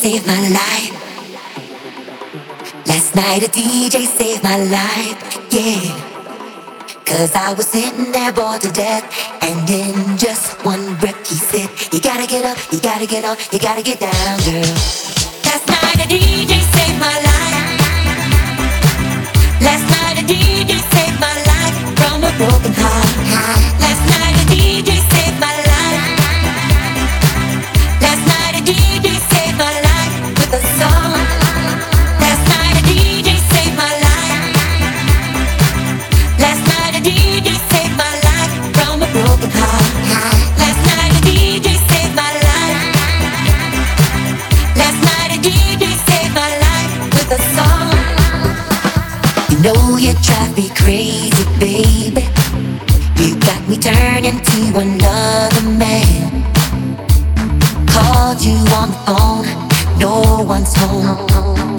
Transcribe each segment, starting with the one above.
saved my life. Last night a DJ saved my life, yeah. Cause I was sitting there bored to death. And in just one breath he said, You gotta get up, you gotta get up, you gotta get down, girl. Last night a DJ saved my life. Last night a DJ saved my life from a broken heart. Last you drive me crazy, baby. You got me turning to another man. Called you on the phone, no one's home.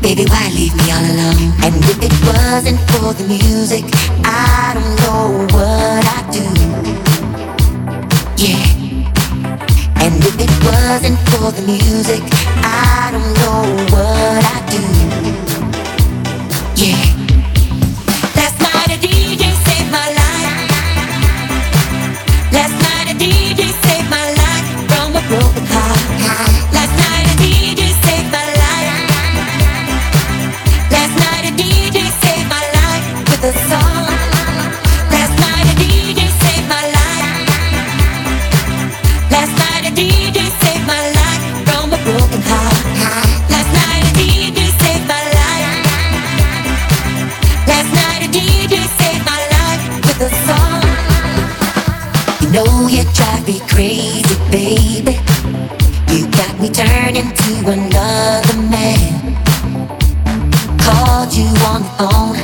Baby, why leave me all alone? And if it wasn't for the music, I don't know what I'd do. Yeah. And if it wasn't for the music, I don't know what I'd do. Broken heart. Me crazy, baby. You got me turning to another man. Called you on the phone,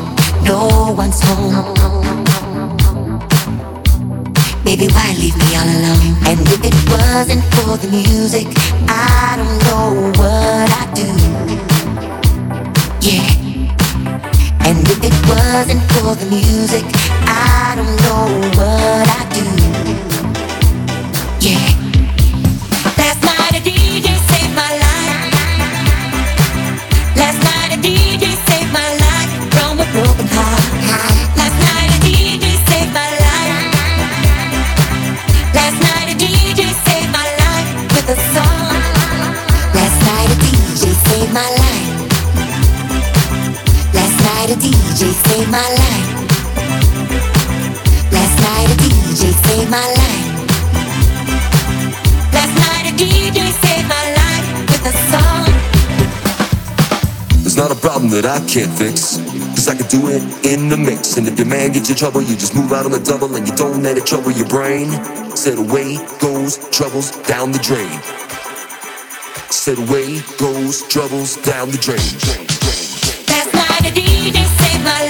no one's home. Baby, why leave me all alone? And if it wasn't for the music, I don't know what I'd do. Yeah. And if it wasn't for the music, I don't know what I'd do. Yeah. That I can't fix. Cause I can do it in the mix. And if your man gets you trouble, you just move out on the double and you don't let it trouble your brain. Said away goes troubles down the drain. Said away goes troubles down the drain. Last night a DJ my life.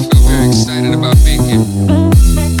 Making myself feel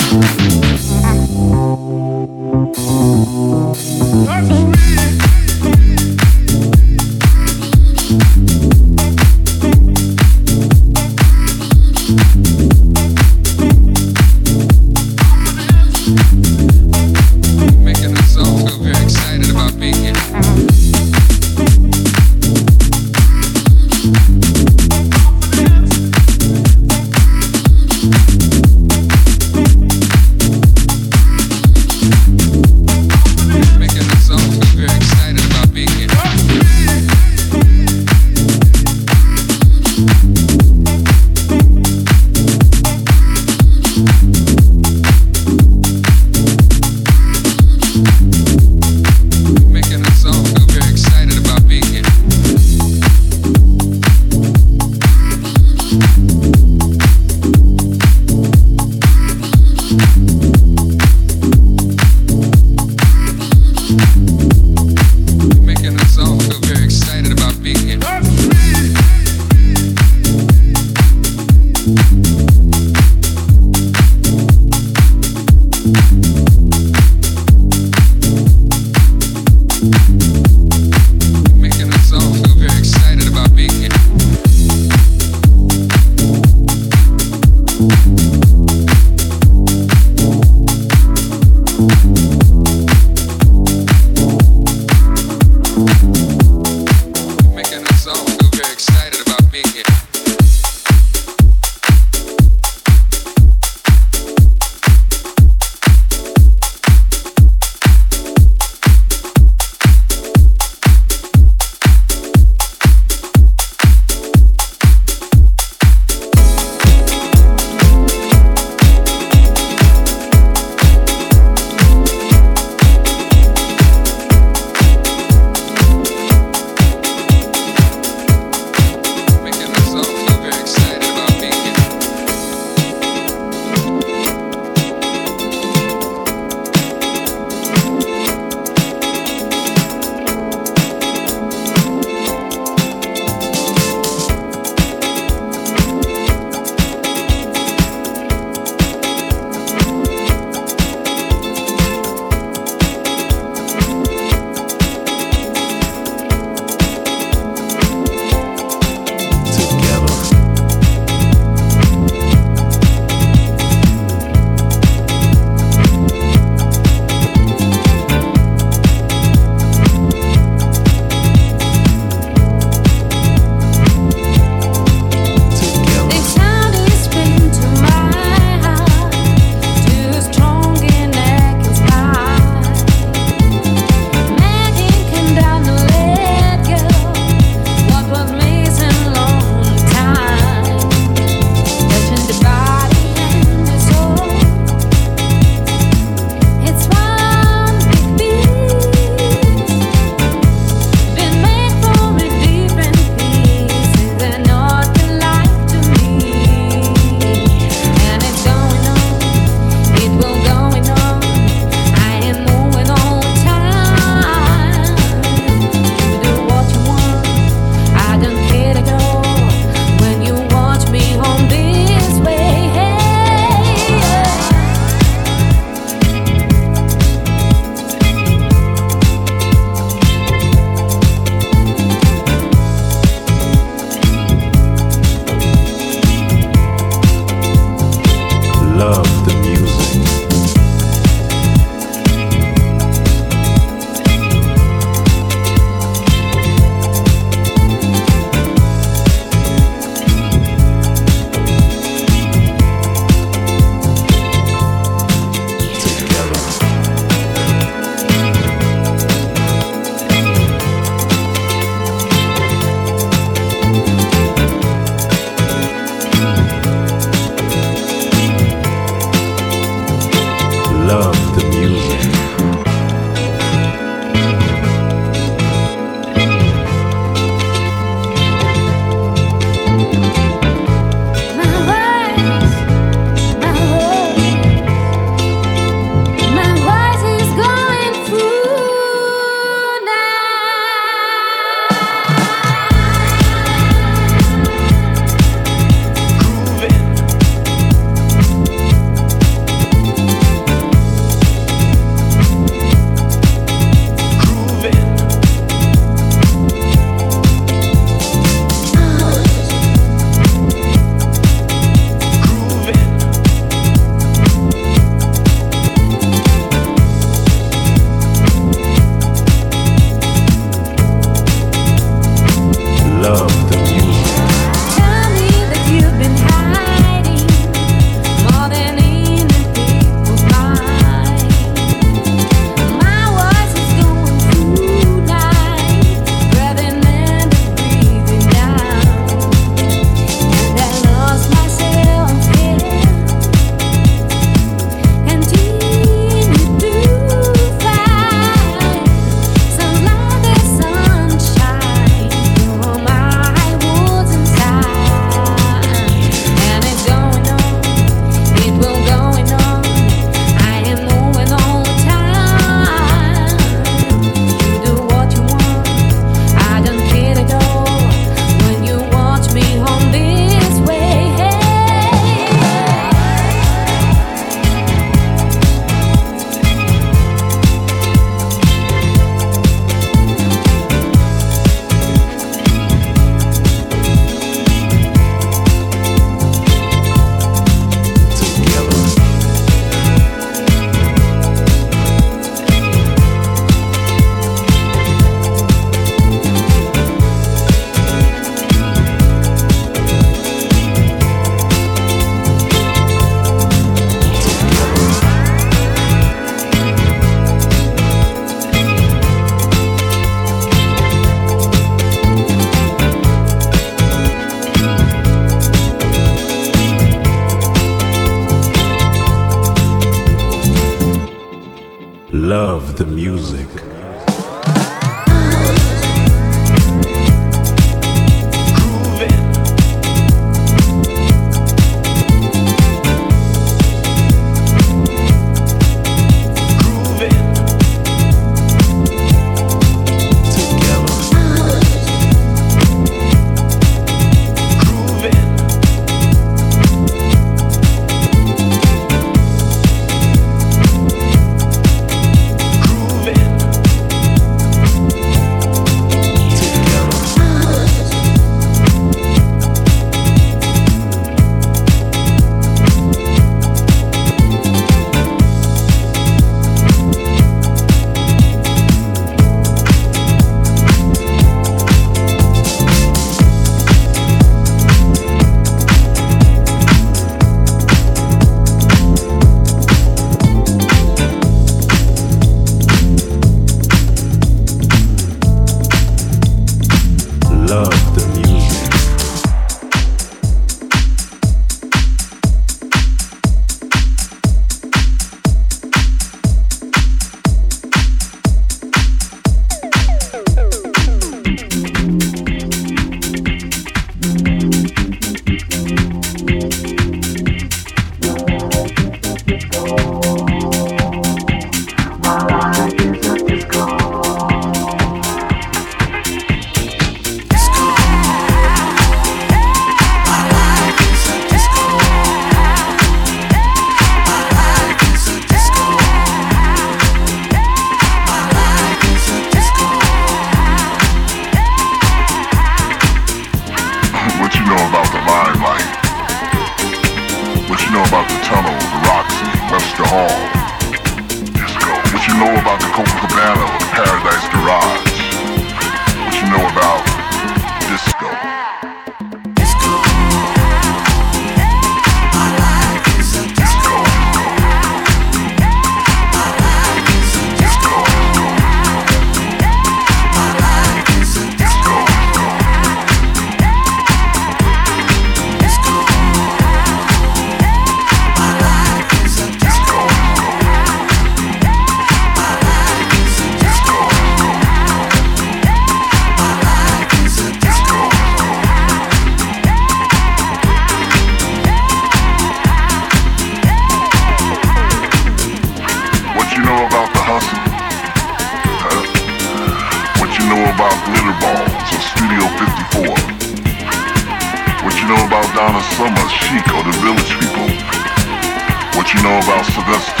About that's this.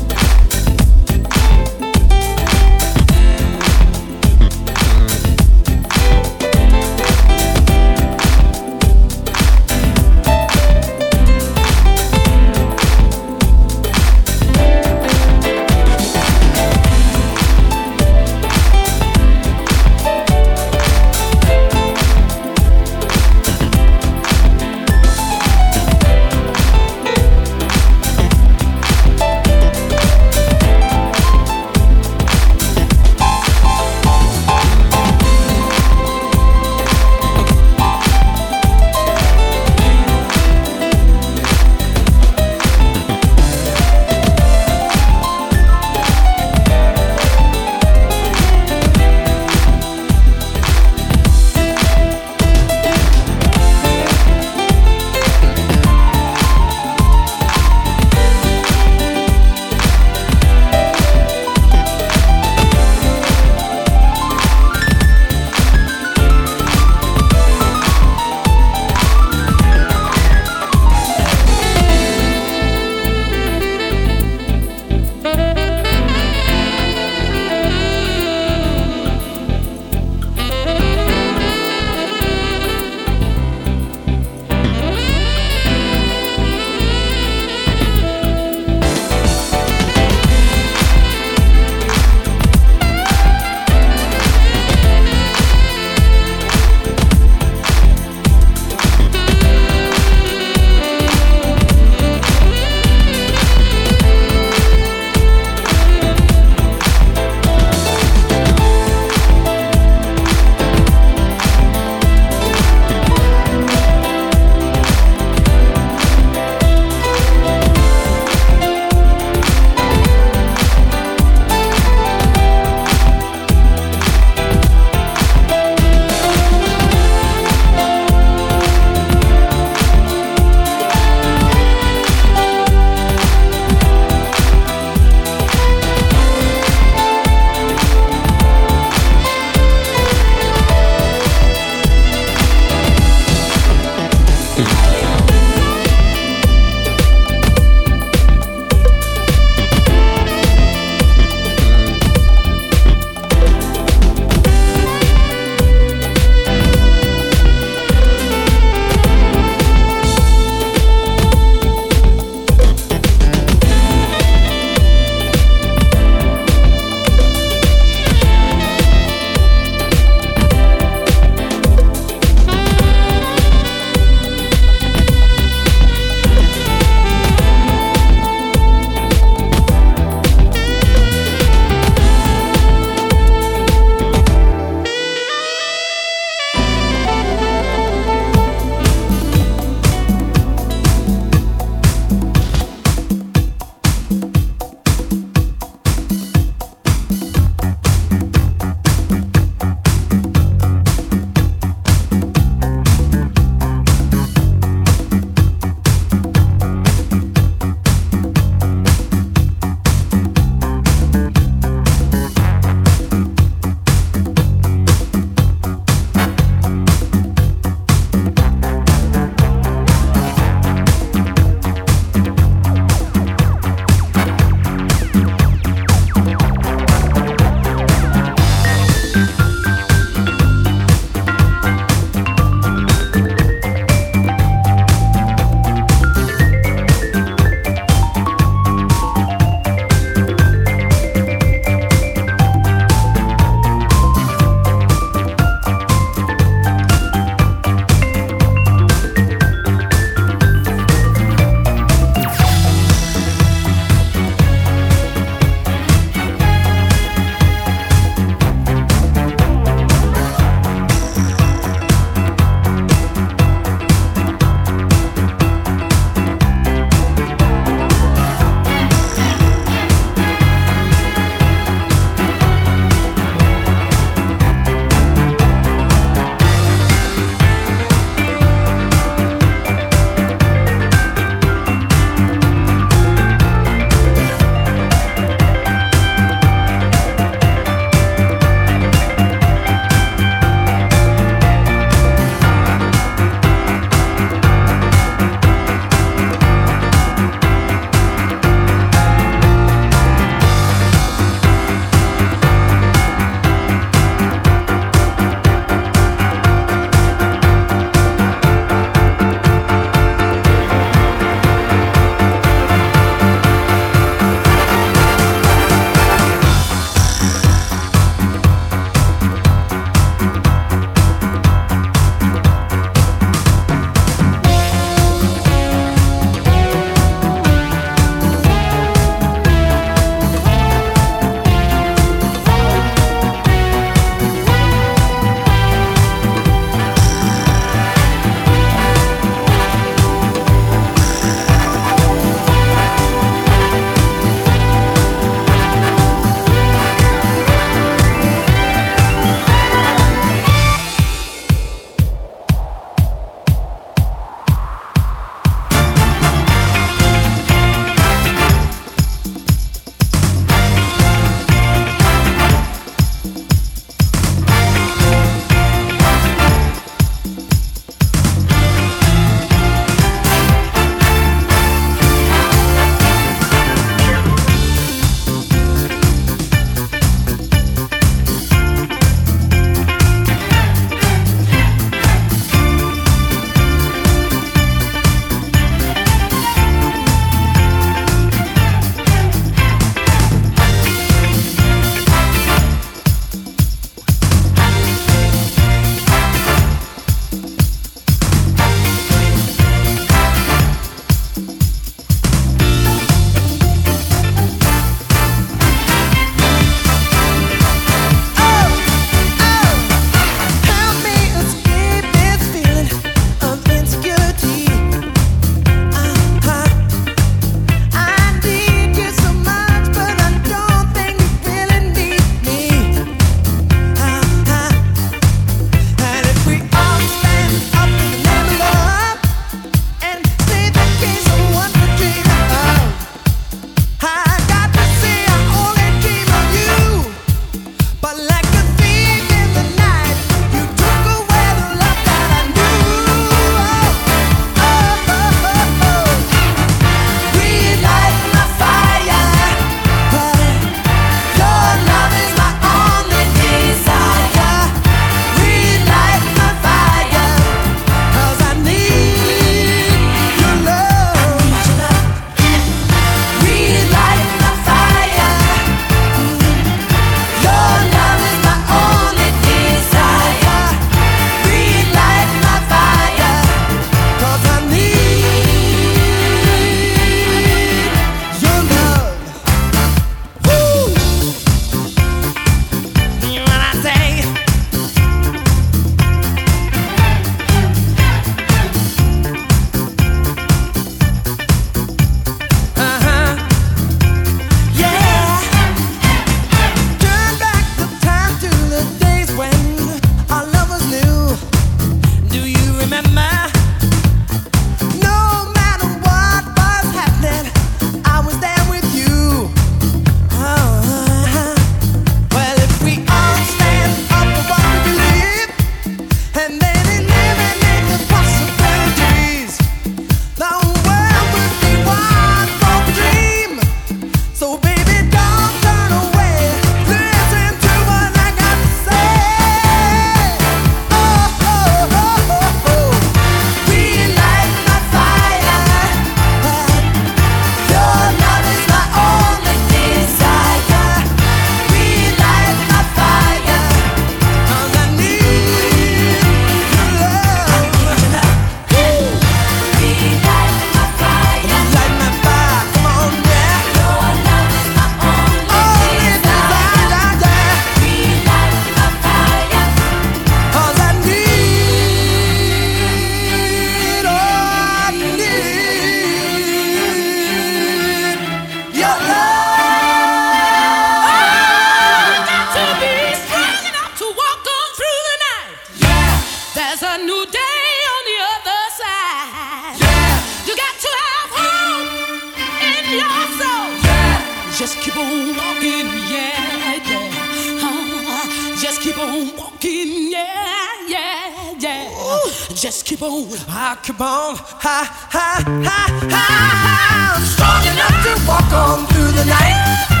I come on, high, high, high, high. I'm strong enough to walk on through the night.